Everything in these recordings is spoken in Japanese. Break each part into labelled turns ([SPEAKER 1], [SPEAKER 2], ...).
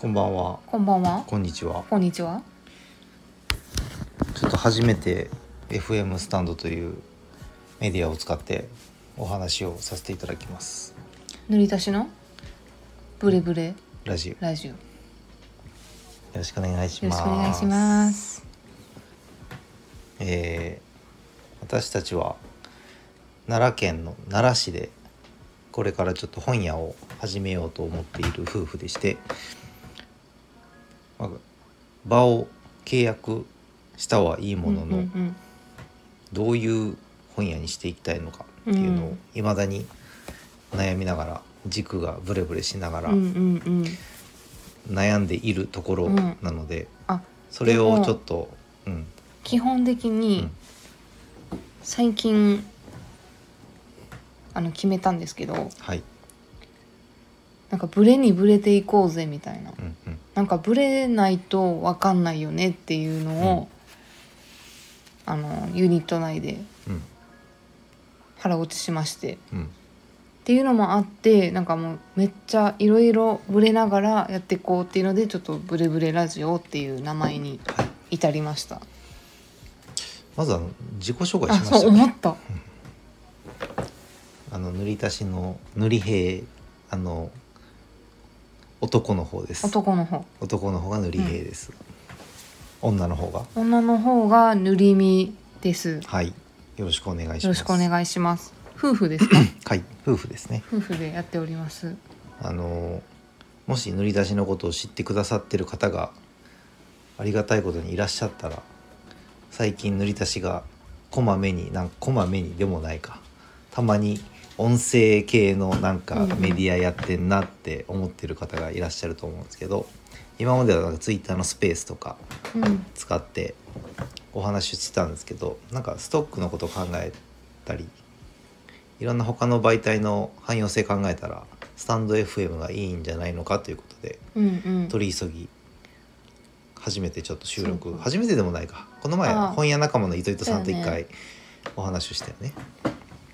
[SPEAKER 1] こんばんは。
[SPEAKER 2] こんばんは。
[SPEAKER 1] こんにちは。
[SPEAKER 2] こんにちは。
[SPEAKER 1] ちょっと初めて FM スタンドというメディアを使ってお話をさせていただきます。
[SPEAKER 2] 塗り足しの？ブレブレ？
[SPEAKER 1] ラジオよ
[SPEAKER 2] ラジオ。よ
[SPEAKER 1] ろしくお願いします。
[SPEAKER 2] ろしくお願いします。
[SPEAKER 1] えー私たちは奈良県の奈良市でこれからちょっと本屋を始めようと思っている夫婦でして、まあ、場を契約したはいいものの、
[SPEAKER 2] うんうん
[SPEAKER 1] どういう本屋にしていきたいのかっていうのを
[SPEAKER 2] うん
[SPEAKER 1] いまだに悩みながら軸がブレブレしながら
[SPEAKER 2] うん。うんうんうん。
[SPEAKER 1] 悩んでいるところなので、
[SPEAKER 2] あ、
[SPEAKER 1] それをちょっと、うん、
[SPEAKER 2] 基本的
[SPEAKER 1] う
[SPEAKER 2] に
[SPEAKER 1] ん
[SPEAKER 2] 最近あの決めたんですけど、
[SPEAKER 1] はい、
[SPEAKER 2] なんかブレにブレていこうぜみたいな。
[SPEAKER 1] うんうん、
[SPEAKER 2] なんかブレないとわかんないよねっていうのを、あのユニット内で
[SPEAKER 1] うん。
[SPEAKER 2] 腹落ちしまして。
[SPEAKER 1] うん。
[SPEAKER 2] っていうのもあってなんかもうめっちゃいろいろブレながらやっていこうっていうのでちょっと「ブレブレラジオ」っていう名前に
[SPEAKER 1] はい、
[SPEAKER 2] 至りました。
[SPEAKER 1] まずあの自己紹介
[SPEAKER 2] あ
[SPEAKER 1] しました。ね
[SPEAKER 2] そう思った。
[SPEAKER 1] あの塗り足しの塗り兵あの男の方です。
[SPEAKER 2] 男の方。
[SPEAKER 1] 男の方が塗り兵です、女の方が。
[SPEAKER 2] 女の方が塗り身です。
[SPEAKER 1] はい。よろしくお願いします。
[SPEAKER 2] よろしくお願いします。夫婦ですか？
[SPEAKER 1] はい。夫婦ですね。
[SPEAKER 2] 夫婦でやっております。
[SPEAKER 1] あのもし塗り出しのことを知ってくださってる方がありがたいことにいらっしゃったら最近塗り足しがこまめになんこまめにでもないか。たまに音声系のなんかメディアやってんなって思ってる方がいらっしゃると思うんですけど今まではなんかツイッターのスペースとか
[SPEAKER 2] うん。
[SPEAKER 1] 使ってお話ししてたんですけどなんかストックのことを考えたりいろんな他の媒体の汎用性考えたらスタンド FM がいいんじゃないのかということで
[SPEAKER 2] うんうん。
[SPEAKER 1] 取り急ぎ初めてちょっと収録。
[SPEAKER 2] か。
[SPEAKER 1] 初めてでもないか。この前本屋仲間の糸糸さんと一回お話ししたよね。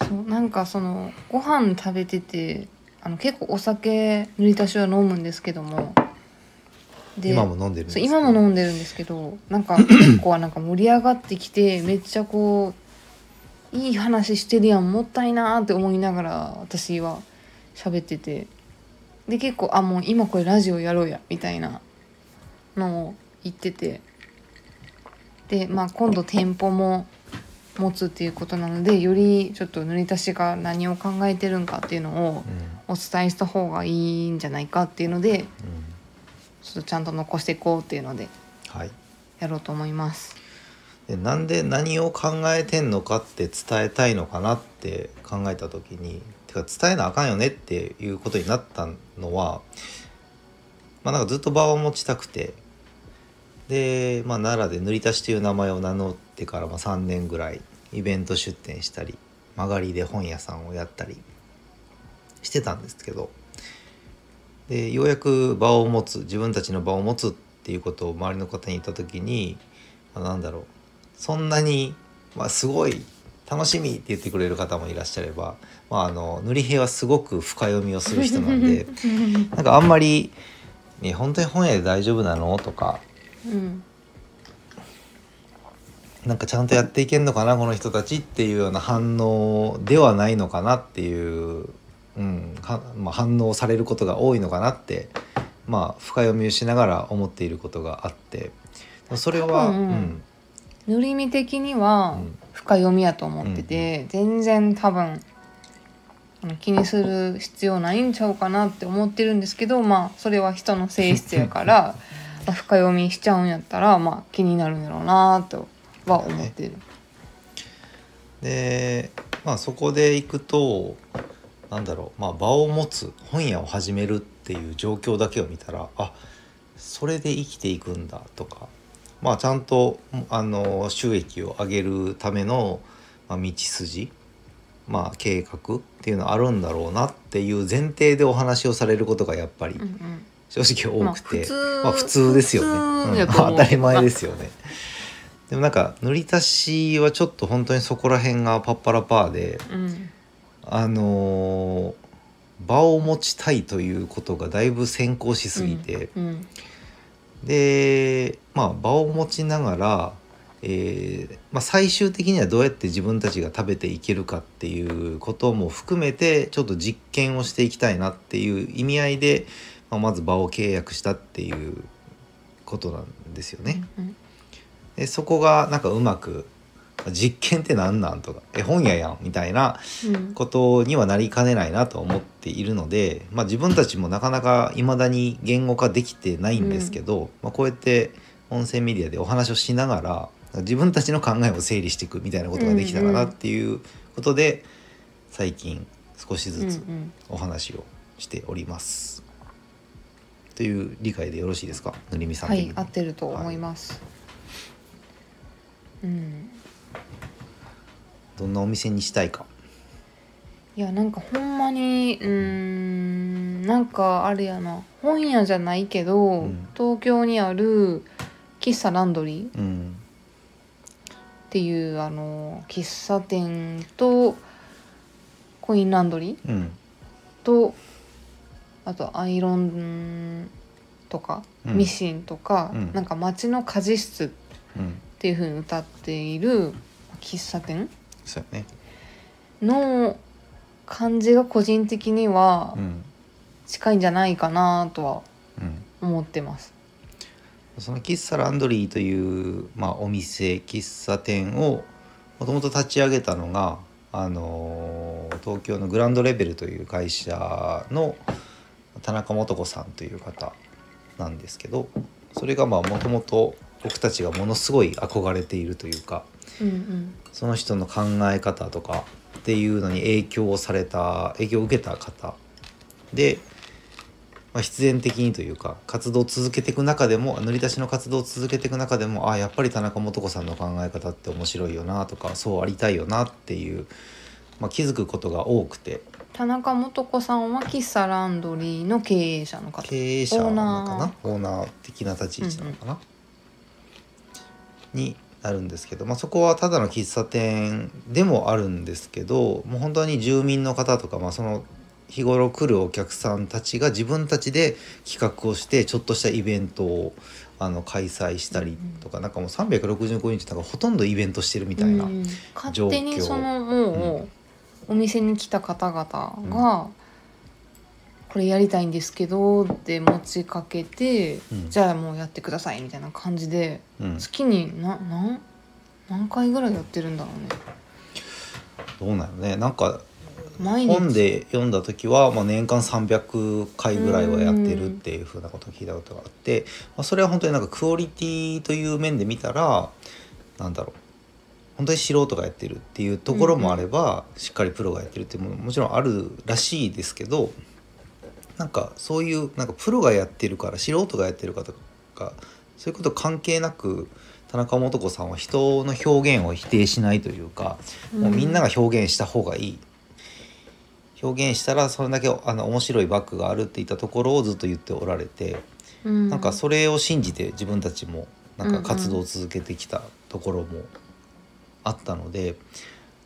[SPEAKER 2] そうなんかそのご飯食べててあの結構お酒塗り足しは飲むんですけども。で
[SPEAKER 1] 今も飲んでるんです
[SPEAKER 2] そう
[SPEAKER 1] けど
[SPEAKER 2] 今も飲んでるんですけどなんか 結構はなんか盛り上がってきてめっちゃこういい話してるやんもったいなーって思いながら私は喋ってて。で結構あもう今これラジオやろうやみたいなのを言ってて。でまあ今度店舗も持つっていうことなのでよりちょっと塗り足しが何を考えてるんかっていうのを
[SPEAKER 1] うん。
[SPEAKER 2] お伝えした方がいいんじゃないかっていうので
[SPEAKER 1] うん。
[SPEAKER 2] ちょっとちゃんと残していこうっていうので
[SPEAKER 1] はい、
[SPEAKER 2] やろうと思います。
[SPEAKER 1] でなんで何を考えてんのかって伝えたいのかなって考えた時にてか伝えなあかんよねっていうことになったのはまあなんかずっと場を持ちたくてで、まあ、奈良で塗り足しという名前を名乗ってからまあ3年ぐらいイベント出店したり曲がりで本屋さんをやったりしてたんですけどでようやく場を持つ自分たちの場を持つっていうことを周りの方に言った時に、まあ、なんだろうそんなに、まあ、すごい楽しみって言ってくれる方もいらっしゃれば、まあ、あの塗り平はすごく深読みをする人なんで なんかあんまり、ね「本当に本屋で大丈夫なの?」とか
[SPEAKER 2] うん「
[SPEAKER 1] なんかちゃんとやっていけんのかなこの人たち」っていうような反応ではないのかなっていう、うんはまあ、反応されることが多いのかなって、まあ、深読みをしながら思っていることがあってそれは、うん。
[SPEAKER 2] 塗り身的には
[SPEAKER 1] うん。
[SPEAKER 2] 深読みやと思ってて、全然多分気にする必要ないんちゃうかなって思ってるんですけどまあそれは人の性質やから まあ深読みしちゃうんやったらまあ気になるんやろうなとは思ってる。
[SPEAKER 1] でまあそこで行くとなんだろう、まあ、場を持つ本屋を始めるっていう状況だけを見たらあそれで生きていくんだとかまあちゃんとあの収益を上げるための、まあ、道筋まあ計画っていうのはあるんだろうなっていう前提でお話をされることがやっぱり正直多くて、
[SPEAKER 2] まあ普通
[SPEAKER 1] ですよね、
[SPEAKER 2] 普
[SPEAKER 1] うん。当たり前ですよね。でもなんか塗り足しはちょっと本当にそこら辺がパッパラパーで
[SPEAKER 2] うん
[SPEAKER 1] あのー場を持ちたいということがだいぶ先行しすぎて、
[SPEAKER 2] うん
[SPEAKER 1] でまあ場を持ちながら、えーまあ、最終的にはどうやって自分たちが食べていけるかっていうことも含めてちょっと実験をしていきたいなっていう意味合いで、まあ、まず場を契約したっていうことなんですよね。
[SPEAKER 2] うん
[SPEAKER 1] でそこがなんかうまく実験って何なんとか絵本屋やんみたいな
[SPEAKER 2] うん。
[SPEAKER 1] ことにはなりかねないなと思っているので、まあ、自分たちもなかなか未だに言語化できてないんですけど、まあ、こうやって音声メディアでお話をしながら自分たちの考えを整理していくみたいなことができたらなっていうことで最近少し
[SPEAKER 2] うん
[SPEAKER 1] ずつ
[SPEAKER 2] うん
[SPEAKER 1] お話をしております。という理解でよろしいですか？ぬりみさん
[SPEAKER 2] はい合ってると思います、うん。
[SPEAKER 1] どんなお店にしたいか。
[SPEAKER 2] いやなんかほんまにうーんなんかあれやな。本屋じゃないけど、
[SPEAKER 1] うん。
[SPEAKER 2] 東京にある喫茶ランドリーっ
[SPEAKER 1] うん。
[SPEAKER 2] ていうあの喫茶店とコインランドリー
[SPEAKER 1] うん。
[SPEAKER 2] とあとアイロンとか、
[SPEAKER 1] うん。
[SPEAKER 2] ミシンとか、
[SPEAKER 1] うん。
[SPEAKER 2] なんか街の家事室っ
[SPEAKER 1] うん
[SPEAKER 2] ていう風に歌っている喫茶店？
[SPEAKER 1] そうやね。
[SPEAKER 2] の感じが個人的には
[SPEAKER 1] うん
[SPEAKER 2] 近いんじゃないかなとは
[SPEAKER 1] うん
[SPEAKER 2] 思ってます。
[SPEAKER 1] その喫茶ランドリーという、まあ、お店喫茶店をもともと立ち上げたのが、あのー東京のグランドレベルという会社の田中素子さんという方なんですけどそれがまあもともと僕たちがものすごい憧れているというか
[SPEAKER 2] うんうん
[SPEAKER 1] その人の考え方とかっていうのに影響をされた影響を受けた方。で、まあ、必然的にというか活動を続けていく中でも塗り出しの活動を続けていく中でもあやっぱり田中素子さんの考え方って面白いよなとかそうありたいよなっていう、まあ、気づくことが多くて。
[SPEAKER 2] 田中素子さんは喫茶ランドリーの経営者の方。
[SPEAKER 1] 経営者なのかな？
[SPEAKER 2] オ
[SPEAKER 1] オーナー的な立ち位置なのかな、になるんですけど、まあ、そこはただの喫茶店でもあるんですけどもう本当に住民の方とか、まあ、その日頃来るお客さんたちが自分たちで企画をしてちょっとしたイベントをあの開催したりとか、なんかもう365日なんかほとんどイベントしてるみたいな、
[SPEAKER 2] うん。勝手にそのもう、お店に来た方々が、これやりたいんですけどって持ちかけて、
[SPEAKER 1] うん。
[SPEAKER 2] じゃあもうやってくださいみたいな感じで
[SPEAKER 1] うん、
[SPEAKER 2] 月にな何何回ぐらいやってるんだろうね。
[SPEAKER 1] どうなのね。なんか本で読んだ時は、まあ、年間300回ぐらいはやってるっていうふうなことを聞いたことがあって、まあ、それは本当になんかクオリティという面で見たらなんだろう。本当に素人がやってるっていうところもあれば、しっかりプロがやってるっていうものももちろんあるらしいですけどなんかそういうなんかプロがやってるから素人がやってるかとかそういうこと関係なく田中素子さんは人の表現を否定しないというか、もうみんなが表現した方がいい。表現したらそれだけあの面白いバッグがあるっていったところをずっと言っておられて、
[SPEAKER 2] うん。
[SPEAKER 1] なんかそれを信じて自分たちもなんか活動を続けてきたところもあったので、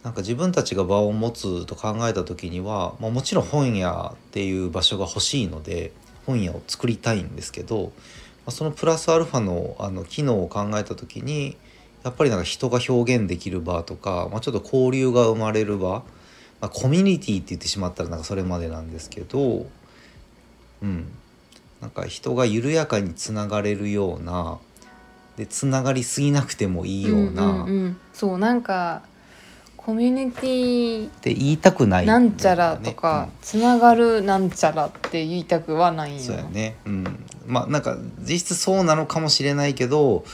[SPEAKER 1] なんか自分たちが場を持つと考えた時には、まあ、もちろん本屋っていう場所が欲しいので本屋を作りたいんですけど、まあ、そのプラスアルファのあの機能を考えた時にやっぱりなんか人が表現できる場とか、まあ、ちょっと交流が生まれる場、まあ、コミュニティって言ってしまったらなんかそれまでなんですけどうん。なんか人が緩やかにつながれるようなでつながりすぎなくてもいいような、
[SPEAKER 2] んんうん。そうなんかコミュニティ
[SPEAKER 1] って言いたくない
[SPEAKER 2] なんちゃらとか、つながるなんちゃらって言いたくはないんよ
[SPEAKER 1] うんそうやね。うん。まあなんか実質そうなのかもしれないけど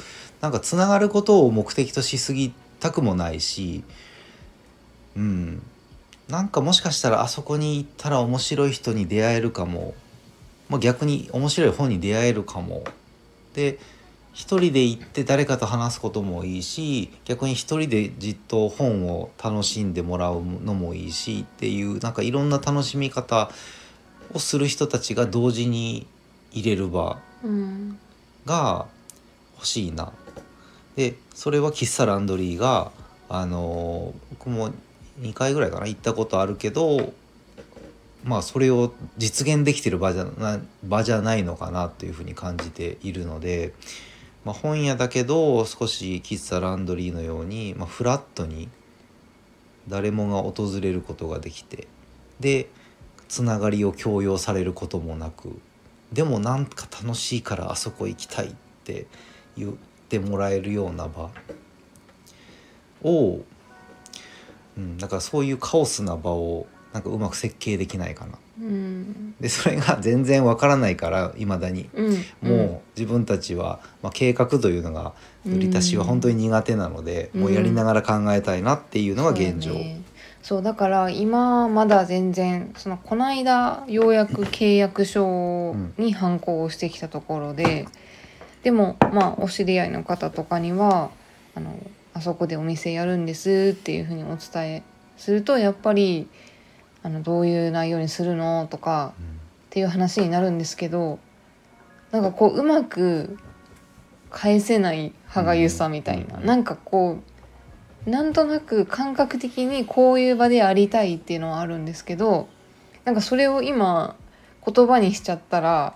[SPEAKER 1] なんかつながることを目的としすぎたくもないしうん。なんかもしかしたらあそこに行ったら面白い人に出会えるかも、まあ、逆に面白い本に出会えるかも。で一人で行って誰かと話すこともいいし逆に一人でじっと本を楽しんでもらうのもいいしっていうなんかいろんな楽しみ方をする人たちが同時に入れる場
[SPEAKER 2] うん
[SPEAKER 1] が欲しいな。でそれは喫茶ランドリーがあの僕も2回ぐらいかな行ったことあるけどまあそれを実現できてる場じゃな場じゃないのかなというふうに感じているので、まあ、本屋だけど少し喫茶ランドリーのように、まあ、フラットに誰もが訪れることができてでつながりを強要されることもなくでもなんか楽しいからあそこ行きたいって言ってもらえるような場を、うん、だからそういうカオスな場をなんかうまく設計できないかな。
[SPEAKER 2] うん。
[SPEAKER 1] でそれが全然わからないからいまだに、
[SPEAKER 2] うん。
[SPEAKER 1] もう自分たちは、まあ、計画というのが塗り足しは本当に苦手なので、
[SPEAKER 2] うん。
[SPEAKER 1] もうやりながら考えたいなっていうのが現状。
[SPEAKER 2] そうだね。そうだから今まだ全然そのこの間ようやく契約書に反抗をしてきたところで、でもまあお知り合いの方とかにはあのあそこでお店やるんですっていうふうにお伝えするとやっぱりあのどういう内容にするのとかっていう話になるんですけどなんかこううまく返せない歯がゆさみたいな、
[SPEAKER 1] うん。
[SPEAKER 2] なんかこうなんとなく感覚的にこういう場でありたいっていうのはあるんですけどなんかそれを今言葉にしちゃったら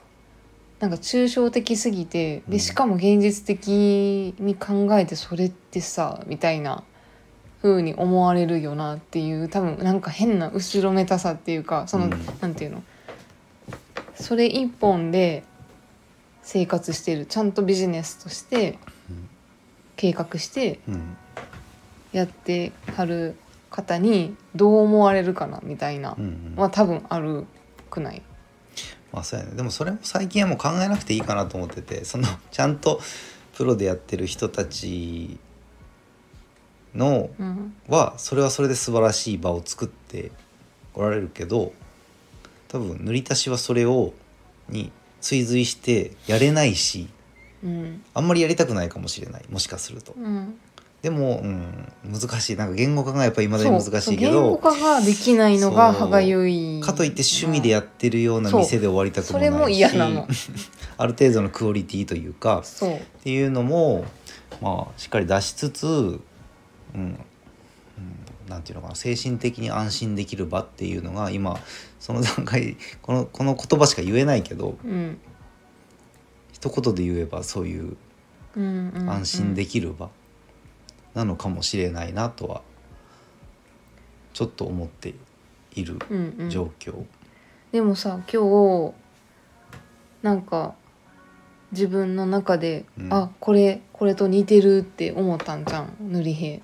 [SPEAKER 2] なんか抽象的すぎて
[SPEAKER 1] うん。
[SPEAKER 2] でしかも現実的に考えてそれってさみたいな風に思われるよなっていう多分なんか変な後ろめたさっていうかその、
[SPEAKER 1] うん。
[SPEAKER 2] なんていうの？それ一本で生活してる。ちゃんとビジネスとして
[SPEAKER 1] うん
[SPEAKER 2] 計画して
[SPEAKER 1] うん。
[SPEAKER 2] やってはる方にどう思われるかなみたいな
[SPEAKER 1] うんうん。
[SPEAKER 2] は多分あるくない？
[SPEAKER 1] まあそうやね。でもそれも最近はもう考えなくていいかなと思っててそのちゃんとプロでやってる人たちの
[SPEAKER 2] うん。
[SPEAKER 1] はそれはそれで素晴らしい場を作っておられるけど多分塗り足しはそれをに追随してやれないし
[SPEAKER 2] うん。
[SPEAKER 1] あんまりやりたくないかもしれない。もしかすると。
[SPEAKER 2] うん、
[SPEAKER 1] でも、うん、難しい。なんか言語化がやっぱり未だに難しいけ
[SPEAKER 2] そう言語
[SPEAKER 1] ど
[SPEAKER 2] 化ができないのが歯がゆい。
[SPEAKER 1] かといって趣味でやってるような店で終わりたくもないし
[SPEAKER 2] それも嫌なの。
[SPEAKER 1] ある程度のクオリティというか
[SPEAKER 2] そう。
[SPEAKER 1] っていうのもまあしっかり出しつつ、うん。うん、なんていうのかな精神的に安心できる場っていうのが今その段階このこの言葉しか言えないけど
[SPEAKER 2] うん。
[SPEAKER 1] 一言で言えばそういう
[SPEAKER 2] うんうんうん。
[SPEAKER 1] 安心できる場なのかもしれないなとはちょっと思っている
[SPEAKER 2] うんうん。
[SPEAKER 1] 状況。
[SPEAKER 2] でもさ今日なんか自分の中で、
[SPEAKER 1] うん。
[SPEAKER 2] あこれこれと似てるって思ったんじゃん塗り兵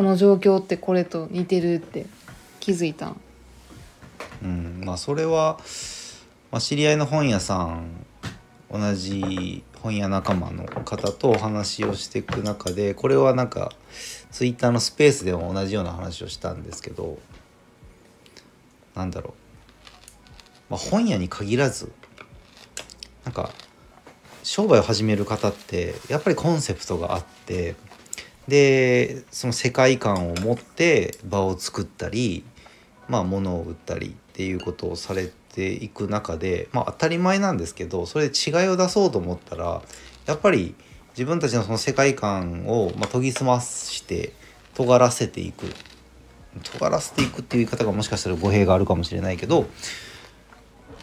[SPEAKER 2] この状況ってこれと似てるって気づいたん？
[SPEAKER 1] うん、まあそれは、まあ、知り合いの本屋さん同じ本屋仲間の方とお話をしていく中でこれはなんかツイッターのスペースでも同じような話をしたんですけどなんだろう、まあ、本屋に限らずなんか商売を始める方ってやっぱりコンセプトがあってでその世界観を持って場を作ったりまあ物を売ったりっていうことをされていく中でまあ当たり前なんですけどそれで違いを出そうと思ったらやっぱり自分たちのその世界観をまあ研ぎ澄まして尖らせていく。尖らせていくっていう言い方がもしかしたら語弊があるかもしれないけど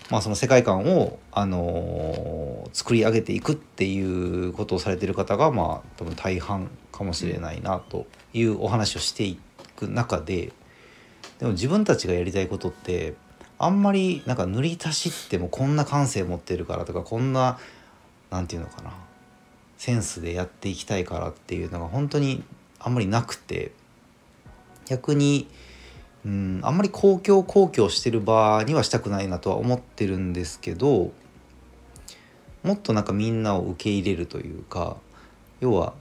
[SPEAKER 1] まあその世界観を、あのー作り上げていくっていうことをされてる方がまあ多分大半かもしれないなというお話をしていく中ででも自分たちがやりたいことってあんまりなんか塗り足しってもこんな感性持ってるからとかこんななんていうのかな。センスでやっていきたいからっていうのが本当にあんまりなくて逆にうんあんまり公共公共してる場にはしたくないなとは思ってるんですけどもっとなんかみんなを受け入れるというか要は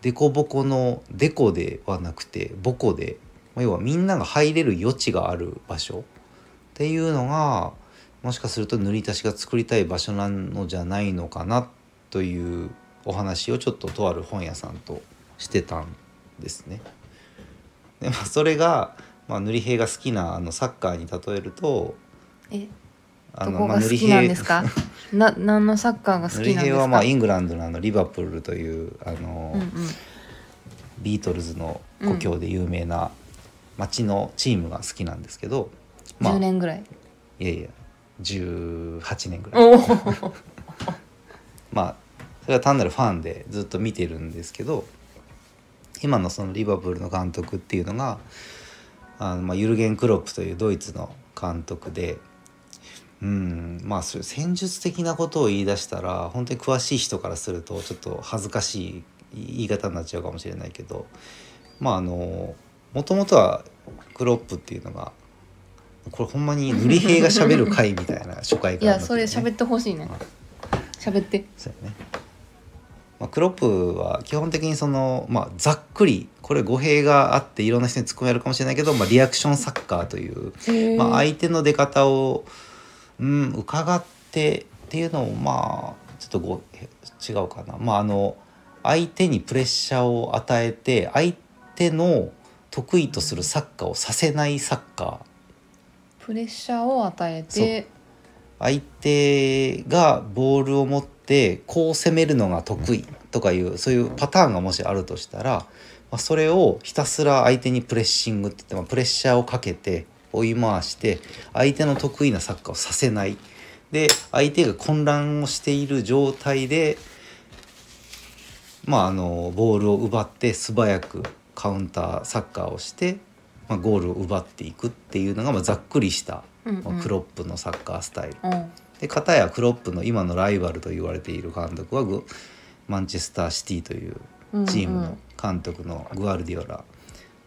[SPEAKER 1] デコボコのデコではなくてボコで要はみんなが入れる余地がある場所っていうのがもしかすると塗り足しが作りたい場所なのじゃないのかなというお話をちょっととある本屋さんとしてたんですね。でまあそれが、まあ、塗り兵が好きなあのサッカーに例えると
[SPEAKER 2] え
[SPEAKER 1] あ
[SPEAKER 2] どこ
[SPEAKER 1] まあ塗り
[SPEAKER 2] が好きなん
[SPEAKER 1] 兵
[SPEAKER 2] ですか？な何のサッカーが好
[SPEAKER 1] 塗
[SPEAKER 2] きなんですか？
[SPEAKER 1] はまあイングランドのあのリバプールというあの、
[SPEAKER 2] うんうん。
[SPEAKER 1] ビートルズの故郷で有名な町のチームが好きなんですけど、まあ
[SPEAKER 2] 10年ぐらい、
[SPEAKER 1] いやいや18年ぐらい。まあそれは単なるファンでずっと見てるんですけど今のそのリバプールの監督っていうのがあの、まあ、ユルゲン・クロップというドイツの監督でうんまあそれ戦術的なことを言い出したら本当に詳しい人からするとちょっと恥ずかしい言い方になっちゃうかもしれないけどまああのもともとはクロップっていうのがこれほんまに塗り兵が喋る回みたいな初回
[SPEAKER 2] い
[SPEAKER 1] から
[SPEAKER 2] やそれ喋ってほしいね。喋って。
[SPEAKER 1] そうやね、まあ、クロップは基本的にその、まあ、ざっくりこれ語弊があっていろんな人にツッコミあるかもしれないけど、まあ、リアクションサッカーという、まあ、相手の出方を、うん、伺ってっていうのもまあちょっとご違うかな。まあ、あの相手にプレッシャーを与えて相手の得意とするサッカーをさせないサッカー。
[SPEAKER 2] プレッシャーを与えて。
[SPEAKER 1] 相手がボールを持ってこう攻めるのが得意とかいうそういうパターンがもしあるとしたら、まあ、それをひたすら相手にプレッシングって言って、まあ、プレッシャーをかけて追い回して相手の得意なサッカーをさせない。で相手が混乱をしている状態で、まあ、あのボールを奪って素早くカウンターサッカーをして、まあ、ゴールを奪っていくっていうのが、まあ、ざっくりした、
[SPEAKER 2] うんうん。
[SPEAKER 1] まあクロップのサッカースタイル。
[SPEAKER 2] うん
[SPEAKER 1] で片やクロップの今のライバルと言われている監督はグマンチェスターシティというチームの監督のグアルディオラ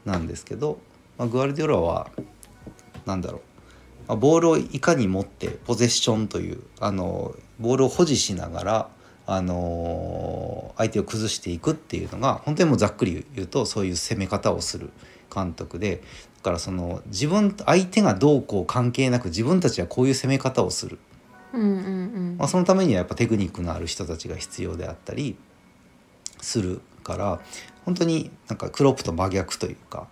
[SPEAKER 1] なんですけど、まあ、グアルディオラは何だろう、まあ、ボールをいかに持ってポゼッションというあのボールを保持しながら、あの相手を崩していくっていうのが本当にもうざっくり言うとそういう攻め方をする監督でだからその自分相手がどうこう関係なく自分たちはこういう攻め方をする。
[SPEAKER 2] うんうんうん。
[SPEAKER 1] まあ、そのためにはやっぱテクニックのある人たちが必要であったりするから本当になんかクロップと真逆というか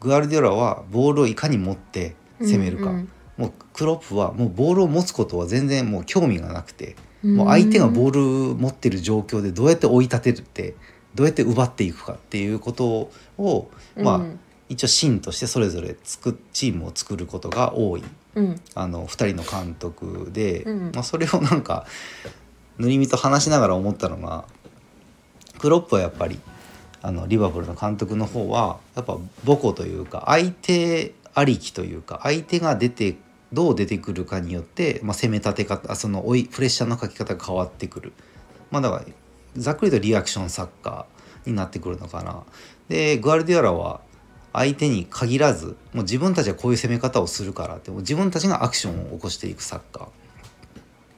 [SPEAKER 1] グアルディオラはボールをいかに持って攻めるか、
[SPEAKER 2] うんうん。
[SPEAKER 1] もうクロップはもうボールを持つことは全然もう興味がなくて、もう相手がボール持ってる状況でどうやって追い立てるってどうやって奪っていくかっていうことを、まあ
[SPEAKER 2] うん。
[SPEAKER 1] 一応芯としてそれぞれ作っチームを作ることが多い
[SPEAKER 2] うん
[SPEAKER 1] あの2人の監督で、
[SPEAKER 2] うん
[SPEAKER 1] まあ、それをなんか塗り身と話しながら思ったのがクロップはやっぱりあのリバプールの監督の方はやっぱ母校というか相手ありきというか相手が出てどう出てくるかによって、まあ、攻め立て方その追いプレッシャーのかけ方が変わってくる。まあ、だからざっくりとリアクションサッカーになってくるのかな。でグアルディオラは相手に限らずもう自分たちはこういう攻め方をするからってもう自分たちがアクションを起こしていくサッカ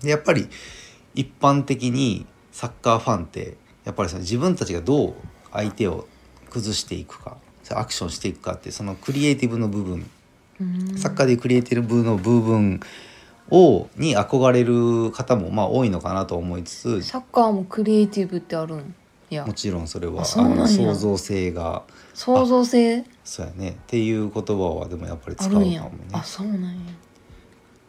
[SPEAKER 1] ー。でやっぱり一般的にサッカーファンってやっぱりその自分たちがどう相手を崩していくかアクションしていくかってそのクリエイティブの部分
[SPEAKER 2] うん。
[SPEAKER 1] サッカーでクリエイティブの部分をに憧れる方もまあ多いのかなと思いつつ
[SPEAKER 2] サッカーもクリエイティブってあるん？いや
[SPEAKER 1] もちろんそれは
[SPEAKER 2] あ
[SPEAKER 1] の創造性が
[SPEAKER 2] 創造性？
[SPEAKER 1] そうやね。っていう言葉はでもやっぱり使
[SPEAKER 2] あ
[SPEAKER 1] うかもね。
[SPEAKER 2] あそうなんや。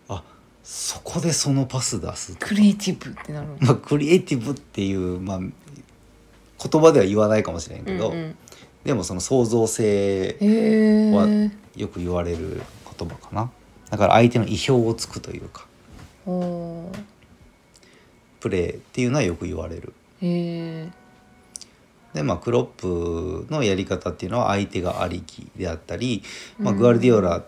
[SPEAKER 1] あそこでそのパス出す
[SPEAKER 2] クリエイティブってなるん
[SPEAKER 1] まあクリエイティブっていう、まあ、言葉では言わないかもしれんけど、
[SPEAKER 2] うんうん。
[SPEAKER 1] でもその創造性
[SPEAKER 2] へ
[SPEAKER 1] は
[SPEAKER 2] え
[SPEAKER 1] よく言われる言葉かな。だから相手の意表をつくというか。プレーっていうのはよく言われる。
[SPEAKER 2] へえ
[SPEAKER 1] でまあクロップのやり方っていうのは相手がありきであったり、まあ、
[SPEAKER 2] うん。
[SPEAKER 1] グアルディオラ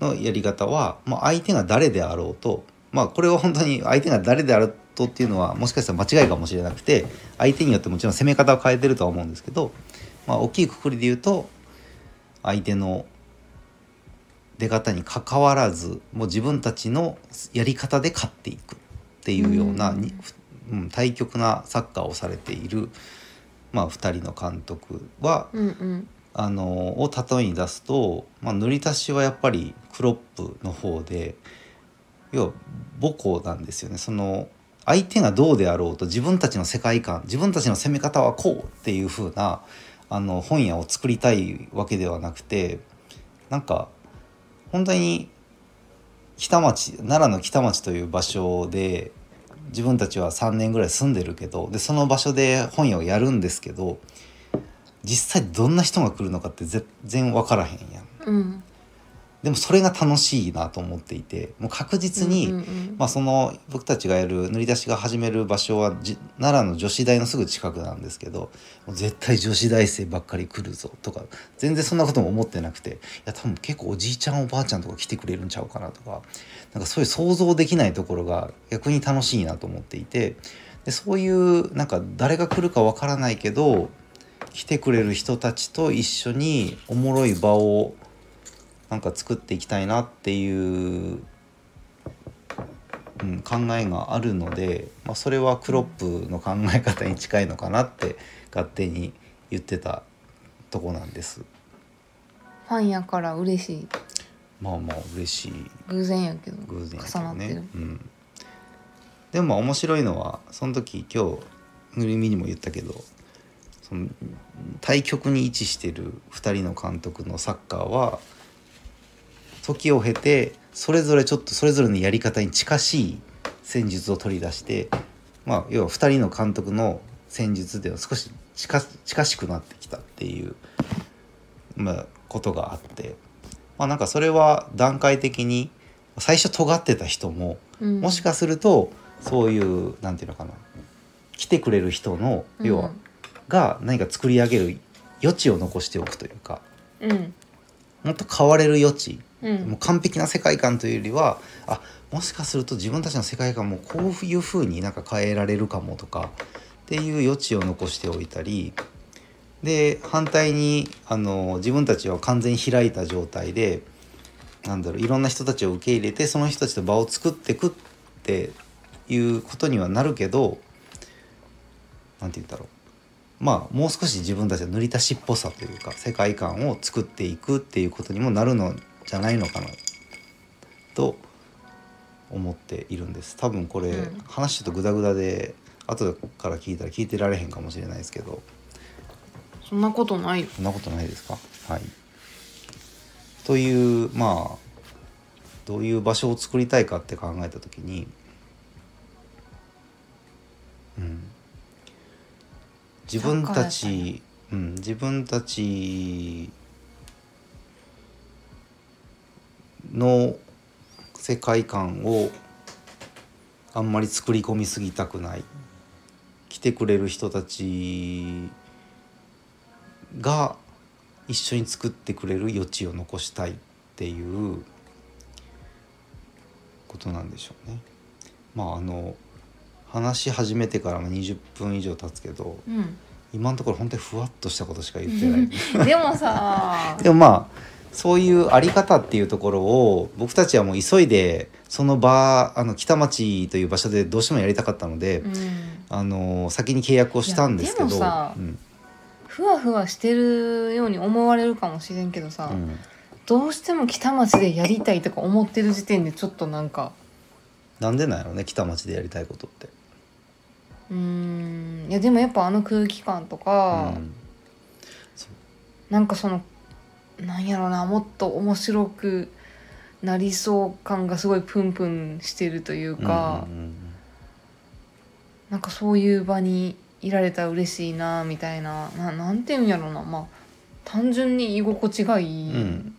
[SPEAKER 1] のやり方は、まあ、相手が誰であろうとまあこれは本当に相手が誰であろうとっていうのはもしかしたら間違いかもしれなくて相手によってもちろん攻め方を変えてるとは思うんですけど、まあ、大きいくくりで言うと相手の出方にかかわらずもう自分たちのやり方で勝っていくっていうような、
[SPEAKER 2] うん、
[SPEAKER 1] 対極なサッカーをされている、まあ、2人の監督は、
[SPEAKER 2] うんうん
[SPEAKER 1] あのを例えに出すと、まあ、塗り足しはやっぱりクロップの方で要は母校なんですよね。その相手がどうであろうと自分たちの世界観自分たちの攻め方はこうっていう風なあの本屋を作りたいわけではなくてなんか本当に北町奈良の北町という場所で自分たちは3年ぐらい住んでるけどでその場所で本屋をやるんですけど実際どんな人が来るのかって全然分からへんやん。
[SPEAKER 2] うん
[SPEAKER 1] でもそれが楽しいなと思っていてもう確実に、まあ、その僕たちがやる塗り出しが始める場所はじ奈良の女子大のすぐ近くなんですけど絶対女子大生ばっかり来るぞとか全然そんなことも思ってなくていや多分結構おじいちゃんおばあちゃんとか来てくれるんちゃうかなとかなんかそういう想像できないところが逆に楽しいなと思っていてでそういうなんか誰が来るかわからないけど来てくれる人たちと一緒におもろい場をなんか作っていきたいなっていう、うん、考えがあるので、まあ、それはクロップの考え方に近いのかなって勝手に言ってたとこなんです。
[SPEAKER 2] ファンやから嬉しい
[SPEAKER 1] まあまあ嬉しい。
[SPEAKER 2] 偶然やけど
[SPEAKER 1] 偶然やけ
[SPEAKER 2] 重なってる。
[SPEAKER 1] どね。うん、でもまあ面白いのはその時今日ぬりみにも言ったけどその対極に位置してる2人の監督のサッカーは時を経てそれぞれちょっとそれぞれのやり方に近しい戦術を取り出してまあ要は2人の監督の戦術では少し近近しくなってきたっていう、まあ、ことがあってまあなんかそれは段階的に最初尖ってた人も
[SPEAKER 2] うん。
[SPEAKER 1] もしかするとそういうなんていうのかな来てくれる人の要は、が何か作り上げる余地を残しておくというか
[SPEAKER 2] うん。
[SPEAKER 1] もっと変われる余地
[SPEAKER 2] うん。
[SPEAKER 1] もう完璧な世界観というよりはあもしかすると自分たちの世界観もこういう風になんか変えられるかもとかっていう余地を残しておいたりで反対にあの自分たちは完全に開いた状態でなんだろういろんな人たちを受け入れてその人たちと場を作っていくっていうことにはなるけどなんて言うんだろう。まあもう少し自分たちの塗り足しっぽさというか世界観を作っていくっていうことにもなるのじゃないのかなと思っているんです。多分これ、
[SPEAKER 2] うん。
[SPEAKER 1] 話ちょっとグダグダで後から聞いたら聞いてられへんかもしれないですけど
[SPEAKER 2] そんなことないよ。
[SPEAKER 1] そんなことないですか？はい。というまあどういう場所を作りたいかって考えた時にうん。自分たち、うん、自分たちの世界観をあんまり作り込みすぎたくない。来てくれる人たちが一緒に作ってくれる余地を残したいっていうことなんでしょうね。まああの話し始めてからも20分以上経つけど
[SPEAKER 2] うん
[SPEAKER 1] 今のところ本当にふわっとしたことしか言ってない。
[SPEAKER 2] でもさ
[SPEAKER 1] でもまあそういうあり方っていうところを僕たちはもう急いでその場あの北町という場所でどうしてもやりたかったので、
[SPEAKER 2] うん
[SPEAKER 1] あの先に契約をしたんですけど
[SPEAKER 2] でもさ
[SPEAKER 1] うん
[SPEAKER 2] ふわふわしてるように思われるかもしれんけどさ、
[SPEAKER 1] うん。
[SPEAKER 2] どうしても北町でやりたいとか思ってる時点でちょっとなんか
[SPEAKER 1] なんでなんやろね北町でやりたいことって。
[SPEAKER 2] うーん。いやでもやっぱあの空気感とか、
[SPEAKER 1] うん。
[SPEAKER 2] なんかそのなんやろなもっと面白くなりそう感がすごいプンプンしてるというか、
[SPEAKER 1] うんうんうん。
[SPEAKER 2] なんかそういう場にいられたら嬉しいなみたいな。ななんていうんやろな。まあ単純に居心地がいい
[SPEAKER 1] うん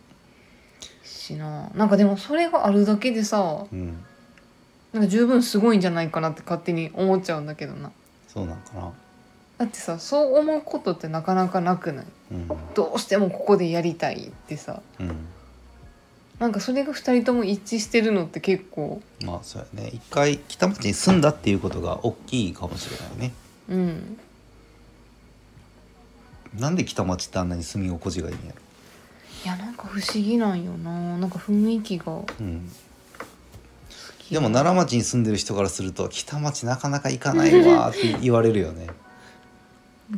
[SPEAKER 2] しな、なんかでもそれがあるだけでさ
[SPEAKER 1] うん。
[SPEAKER 2] なんか十分すごいんじゃないかなって勝手に思っちゃうんだけどな。
[SPEAKER 1] そうなんかな。
[SPEAKER 2] だってさそう思うことってなかなかなくない？
[SPEAKER 1] うん。
[SPEAKER 2] どうしてもここでやりたいってさ。
[SPEAKER 1] うん。
[SPEAKER 2] なんかそれが2人とも一致してるのって結構。
[SPEAKER 1] まあそうやね。一回北町に住んだっていうことが大きいかもしれないね。
[SPEAKER 2] うん。
[SPEAKER 1] なんで北町ってあんなに住み心地がいいんやろ。
[SPEAKER 2] いやなんか不思議なんよな。なんか雰囲気が。好
[SPEAKER 1] うん、
[SPEAKER 2] き
[SPEAKER 1] でも奈良町に住んでる人からすると北町なかなか行かないわって言われるよね。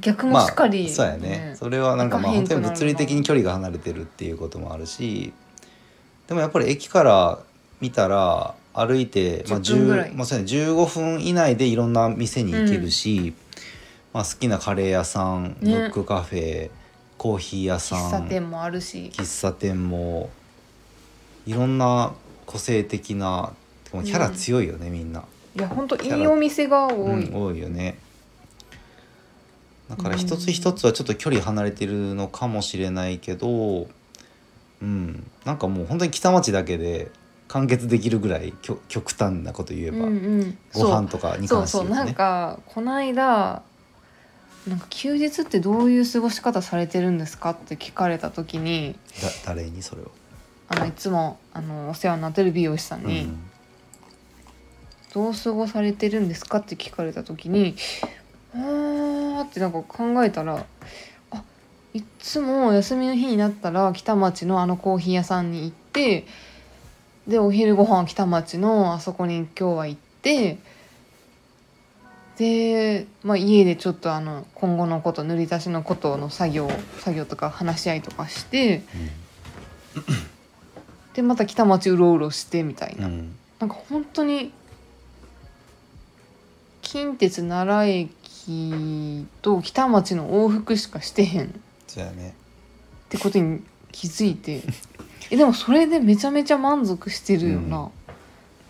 [SPEAKER 2] 逆もしっかり、
[SPEAKER 1] そうやね。それはなんかまあ本当に物理的に距離が離れてるっていうこともあるしでもやっぱり駅から見たら歩いて、まあ、
[SPEAKER 2] 10分ぐらい。
[SPEAKER 1] まあそうやね、15分以内でいろんな店に行けるし、まあ、好きなカレー屋さん、
[SPEAKER 2] ね。
[SPEAKER 1] ブックカフェコーヒー屋さん
[SPEAKER 2] 喫茶店もあるし。
[SPEAKER 1] 喫茶店もいろんな個性的なキャラ強いよね、みんな。
[SPEAKER 2] いや本当いいお店が多い、
[SPEAKER 1] うん、多いよね。だから一つ一つはちょっと距離離れてるのかもしれないけどううん。なんかもう本当に北町だけで完結できるぐらい極極端なこと言えば、
[SPEAKER 2] うんうん。
[SPEAKER 1] ご飯とかに関して
[SPEAKER 2] そうなん
[SPEAKER 1] 言うとね
[SPEAKER 2] かこの間なんか休日ってどういう過ごし方されてるんですかって聞かれた時に
[SPEAKER 1] だ誰にそれを、
[SPEAKER 2] あのいつもあのお世話になってる美容師さんに、
[SPEAKER 1] うん。
[SPEAKER 2] どう過ごされてるんですかって聞かれた時にあーってなんか考えたらあいっつも休みの日になったら北町のあのコーヒー屋さんに行ってでお昼ご飯は北町のあそこに今日は行ってで、まあ、家でちょっとあの今後のこと塗り出しのことの作業作業とか話し合いとかしてでまた北町うろうろしてみたいな。
[SPEAKER 1] うん。
[SPEAKER 2] なんか本当に近鉄奈良駅と北町の往復しかしてへん。っ
[SPEAKER 1] そうやね。
[SPEAKER 2] てことに気づいて えでもそれでめちゃめちゃ満足してるよな、
[SPEAKER 1] うん。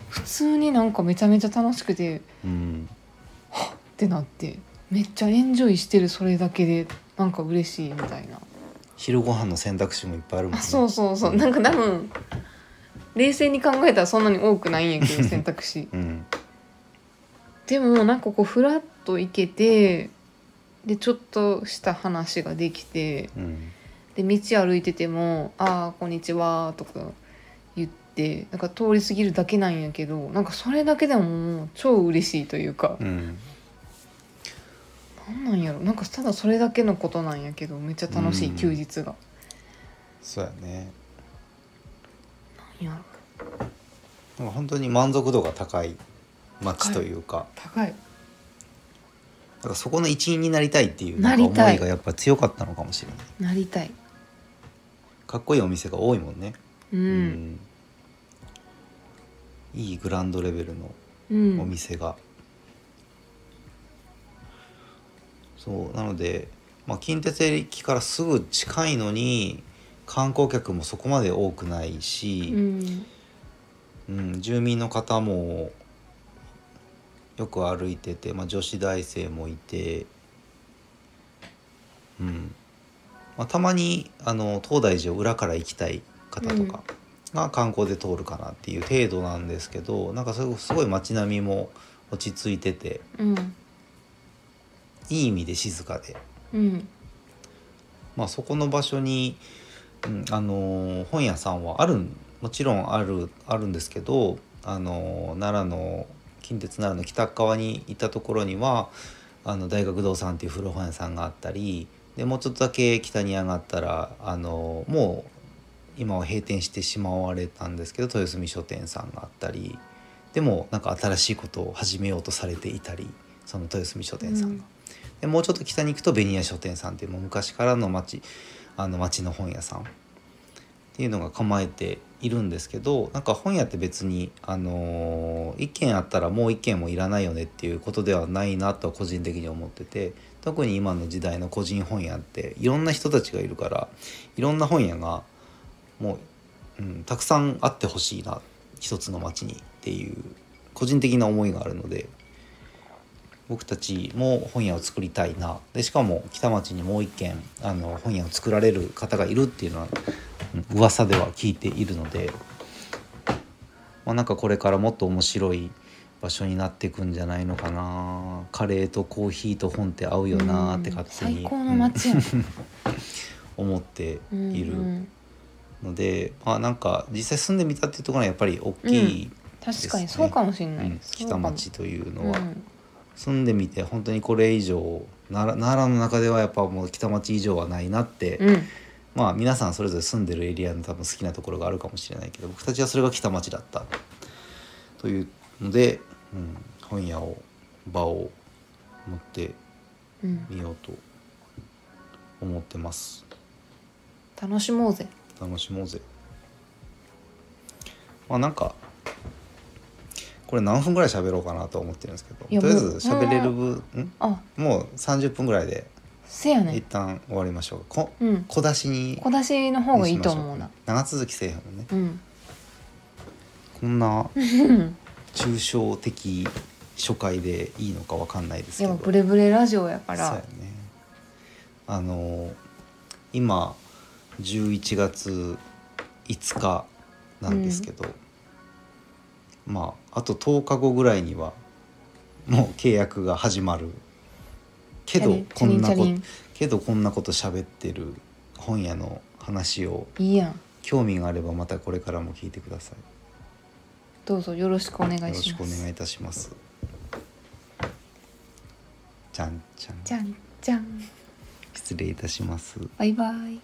[SPEAKER 2] 普通になんかめちゃめちゃ楽しくて
[SPEAKER 1] うん。
[SPEAKER 2] ってなってめっちゃエンジョイしてるそれだけでなんか嬉しいみたいな。
[SPEAKER 1] 昼ご飯の選択肢もいっぱいあるもんね。
[SPEAKER 2] あそうそうそう。なんか多分冷静に考えたらそんなに多くないんやけど選択肢。
[SPEAKER 1] うん。
[SPEAKER 2] でもなんかこうフラッと行けてでちょっとした話ができて
[SPEAKER 1] うん
[SPEAKER 2] で道歩いてても「ああこんにちは」とか言ってなんか通り過ぎるだけなんやけどなんかそれだけでももう超嬉しいというか、
[SPEAKER 1] うん。
[SPEAKER 2] なんなんやろ。なんかただそれだけのことなんやけどめっちゃ楽しい
[SPEAKER 1] うん。
[SPEAKER 2] 休日が。
[SPEAKER 1] そうやね。
[SPEAKER 2] なんやろ。
[SPEAKER 1] なんか本当に満足度が高い街というか、
[SPEAKER 2] 高い。
[SPEAKER 1] だからそこの一員になりたいっていう思
[SPEAKER 2] い
[SPEAKER 1] がやっぱ強かったのかもしれない。
[SPEAKER 2] なりたい。
[SPEAKER 1] かっこいいお店が多いもんね。
[SPEAKER 2] う、
[SPEAKER 1] うん。いいグランドレベルの
[SPEAKER 2] うん。
[SPEAKER 1] お店が、そうなので、まあ、近鉄駅からすぐ近いのに観光客もそこまで多くないし、
[SPEAKER 2] うん。
[SPEAKER 1] うん、住民の方もよく歩いてて、まあ、女子大生もいて、うんまあ、たまにあの東大寺を裏から行きたい方とかが観光で通るかなっていう程度なんですけどなんかすごすごい街並みも落ち着いてて
[SPEAKER 2] うん。
[SPEAKER 1] いい意味で静かで、
[SPEAKER 2] うん。
[SPEAKER 1] まあ、そこの場所に、うんあのー本屋さんはあるんもちろんあるあるんですけど、あのー奈良の近鉄奈良の北側に行ったところにはあの大学堂さんっていう古本屋さんがあったりでもうちょっとだけ北に上がったら、あのーもう今は閉店してしまわれたんですけど豊澄書店さんがあったりでもなんか新しいことを始めようとされていたりその豊澄書店さんが。でもうちょっと北に行くとベニヤ書店さんっていうもう昔からの町あの町の本屋さんっていうのが構えているんですけどなんか本屋って別に、あのー一軒あったらもう一軒もいらないよねっていうことではないなと個人的に思ってて特に今の時代の個人本屋っていろんな人たちがいるからいろんな本屋がもう、うん、たくさんあってほしいな一つの町にっていう個人的な思いがあるので僕たちも本屋を作りたいな。でしかも北町にもう一軒あの本屋を作られる方がいるっていうのはうん噂では聞いているので、まあ、なんかこれからもっと面白い場所になっていくんじゃないのかな。カレーとコーヒーと本って合うよなって勝手に、うん 思っている
[SPEAKER 2] うんうん。
[SPEAKER 1] ので、まあなんか実際住んでみたっていうところはやっぱり大きい、
[SPEAKER 2] 確かにそうかもしれない、
[SPEAKER 1] うん。北町というのは。
[SPEAKER 2] うん
[SPEAKER 1] 住んでみて本当にこれ以上奈良奈良の中ではやっぱもう北町以上はないなって、
[SPEAKER 2] うん。
[SPEAKER 1] まあ皆さんそれぞれ住んでるエリアの多分好きなところがあるかもしれないけど僕たちはそれが北町だった。というので、うん、本屋を場を持って
[SPEAKER 2] うん
[SPEAKER 1] みようと思ってます。
[SPEAKER 2] 楽しもうぜ。
[SPEAKER 1] 楽しもうぜ。まあなんかこれ何分ぐらい喋ろうかなと思ってるんですけど。とりあえず喋れる分もう30分ぐらいで一
[SPEAKER 2] せやね
[SPEAKER 1] 旦終わりましょうこ
[SPEAKER 2] うん。
[SPEAKER 1] 小出しに
[SPEAKER 2] 小出しの方がいいと思うな。
[SPEAKER 1] 長続きせえへんもんね。
[SPEAKER 2] うん。
[SPEAKER 1] こんな
[SPEAKER 2] う ん
[SPEAKER 1] 抽象的初回でいいのかわかんないですけど。
[SPEAKER 2] でもブレブレラジオやか
[SPEAKER 1] そうや
[SPEAKER 2] ら
[SPEAKER 1] ね。あの今11月5日なんですけど、まああと10日後ぐらいにはもう契約が始まるけどこんなことけどこんなこと喋ってる本屋の話を。
[SPEAKER 2] いいやん。
[SPEAKER 1] 興味があればまたこれからも聞いてください。
[SPEAKER 2] どうぞよろしくお願いします。
[SPEAKER 1] よろしくお願いいたします。じゃんじゃん。
[SPEAKER 2] じゃんじゃん。
[SPEAKER 1] 失礼いたします。
[SPEAKER 2] バイバイ。